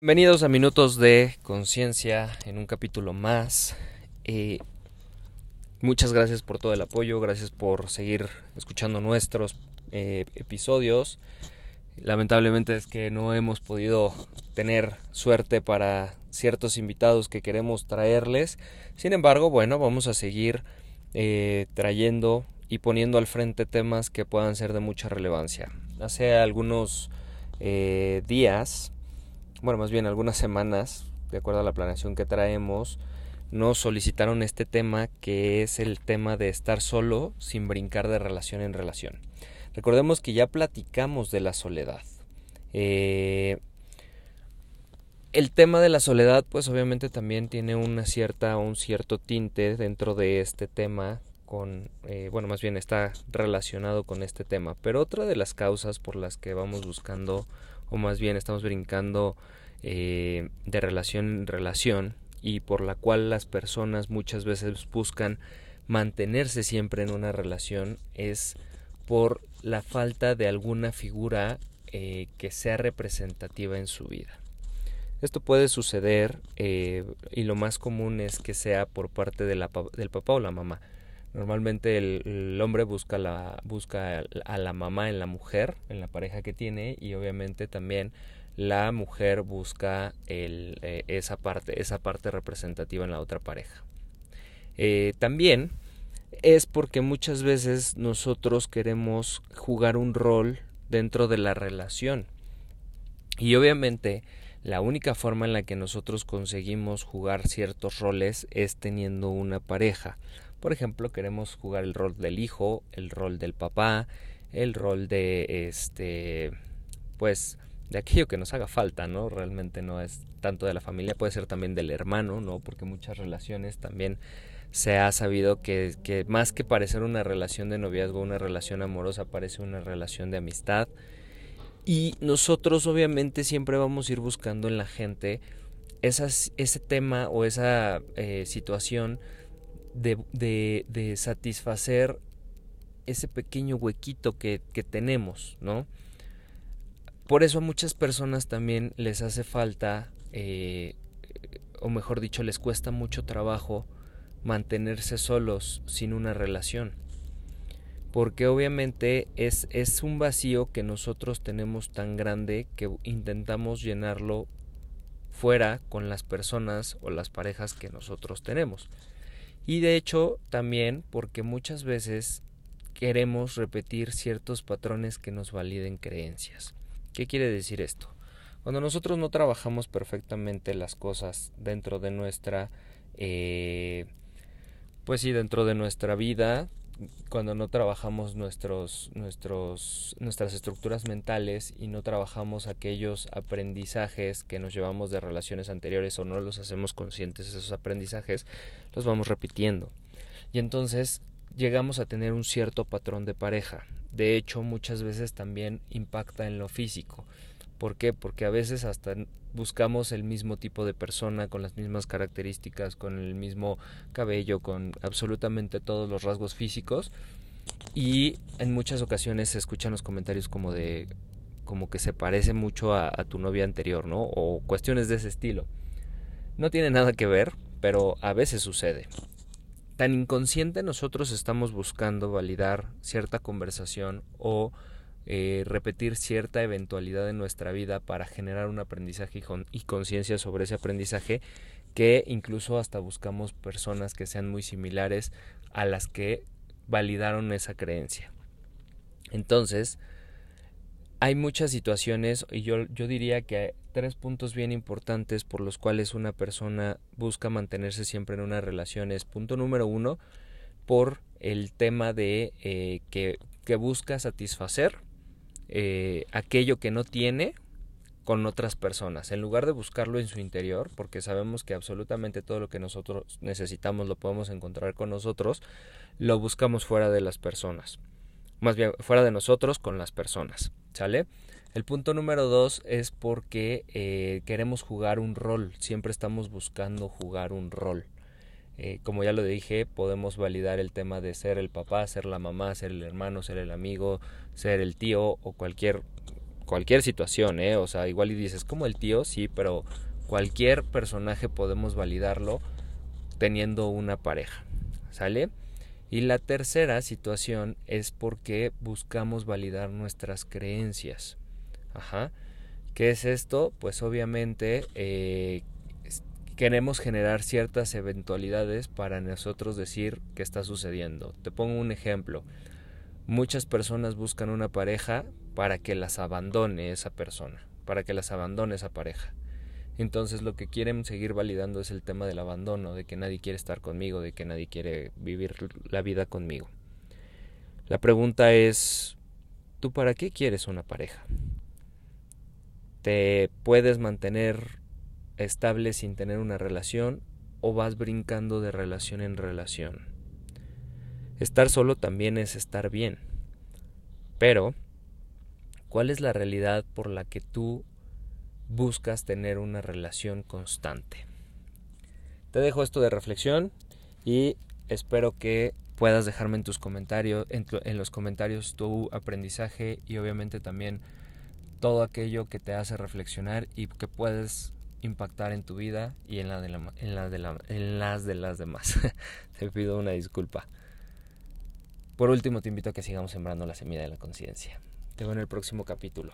Bienvenidos a Minutos de Conciencia en un capítulo más. Eh, muchas gracias por todo el apoyo, gracias por seguir escuchando nuestros eh, episodios. Lamentablemente es que no hemos podido tener suerte para ciertos invitados que queremos traerles. Sin embargo, bueno, vamos a seguir eh, trayendo y poniendo al frente temas que puedan ser de mucha relevancia. Hace algunos días bueno, más bien algunas semanas, de acuerdo a la planeación que traemos, nos solicitaron este tema que es el tema de estar solo sin brincar de relación en relación. Recordemos que ya platicamos de la soledad. Eh, el tema de la soledad, pues obviamente también tiene una cierta, un cierto tinte dentro de este tema, con, eh, bueno, más bien está relacionado con este tema. Pero otra de las causas por las que vamos buscando o más bien estamos brincando eh, de relación en relación y por la cual las personas muchas veces buscan mantenerse siempre en una relación es por la falta de alguna figura eh, que sea representativa en su vida. Esto puede suceder eh, y lo más común es que sea por parte del papá o la mamá. Normalmente el, hombre busca, busca a la mamá en la mujer, en la pareja que tiene, y obviamente también la mujer busca eh, esa, parte, esa parte representativa en la otra pareja. Eh, también es porque muchas veces nosotros queremos jugar un rol dentro de la relación. Y obviamente la única forma en la que nosotros conseguimos jugar ciertos roles es teniendo una pareja. Por ejemplo, queremos jugar el rol del hijo, el rol del papá, el rol de este pues de aquello que nos haga falta, ¿no? Realmente no es tanto de la familia, puede ser también del hermano, ¿no? Porque muchas relaciones también se ha sabido que, que más que parecer una relación de noviazgo, una relación amorosa, parece una relación de amistad. Y nosotros obviamente siempre vamos a ir buscando en la gente ese tema o esa eh, situación de, de, satisfacer ese pequeño huequito que, que tenemos, ¿no? Por eso a muchas personas también les hace falta, eh, o mejor dicho, les cuesta mucho trabajo mantenerse solos sin una relación. Porque obviamente es, es un vacío que nosotros tenemos tan grande que intentamos llenarlo fuera con las personas o las parejas que nosotros tenemos. Y de hecho también porque muchas veces queremos repetir ciertos patrones que nos validen creencias. ¿Qué quiere decir esto? Cuando nosotros no trabajamos perfectamente las cosas dentro de nuestra, eh, pues sí, dentro de nuestra vida, cuando no trabajamos nuestros, nuestros, nuestras estructuras mentales y no trabajamos aquellos aprendizajes que nos llevamos de relaciones anteriores o no los hacemos conscientes esos aprendizajes, los vamos repitiendo. Y entonces llegamos a tener un cierto patrón de pareja. De hecho, muchas veces también impacta en lo físico. ¿Por qué? Porque a veces hasta buscamos el mismo tipo de persona, con las mismas características, con el mismo cabello, con absolutamente todos los rasgos físicos. Y en muchas ocasiones se escuchan los comentarios como de como que se parece mucho a, a tu novia anterior, ¿no? O cuestiones de ese estilo. No tiene nada que ver, pero a veces sucede. Tan inconsciente nosotros estamos buscando validar cierta conversación o eh, repetir cierta eventualidad en nuestra vida para generar un aprendizaje y conciencia sobre ese aprendizaje que incluso hasta buscamos personas que sean muy similares a las que validaron esa creencia. Entonces, hay muchas situaciones y yo, yo diría que hay tres puntos bien importantes por los cuales una persona busca mantenerse siempre en una relación. Es punto número uno, por el tema de eh, que, que busca satisfacer eh, aquello que no tiene con otras personas, en lugar de buscarlo en su interior, porque sabemos que absolutamente todo lo que nosotros necesitamos lo podemos encontrar con nosotros, lo buscamos fuera de las personas, más bien fuera de nosotros con las personas, ¿sale? El punto número dos es porque eh, queremos jugar un rol, siempre estamos buscando jugar un rol. Eh, como ya lo dije, podemos validar el tema de ser el papá, ser la mamá, ser el hermano, ser el amigo, ser el tío o cualquier cualquier situación, ¿eh? O sea, igual y dices, como el tío, sí, pero cualquier personaje podemos validarlo teniendo una pareja, ¿sale? Y la tercera situación es porque buscamos validar nuestras creencias. Ajá. ¿Qué es esto? Pues obviamente eh, queremos generar ciertas eventualidades para nosotros decir qué está sucediendo. Te pongo un ejemplo. Muchas personas buscan una pareja para que las abandone esa persona, para que las abandone esa pareja. Entonces lo que quieren seguir validando es el tema del abandono, de que nadie quiere estar conmigo, de que nadie quiere vivir la vida conmigo. La pregunta es, ¿tú para qué quieres una pareja? ¿Te puedes mantener estable sin tener una relación o vas brincando de relación en relación. Estar solo también es estar bien. Pero, ¿cuál es la realidad por la que tú buscas tener una relación constante? Te dejo esto de reflexión y espero que puedas dejarme en tus comentarios, en, los comentarios tu aprendizaje y obviamente también todo aquello que te hace reflexionar y que puedes impactar en tu vida y en, la de la, en, las de las demás. te pido una disculpa. Por último, te invito a que sigamos sembrando la semilla de la conciencia. Te veo en el próximo capítulo.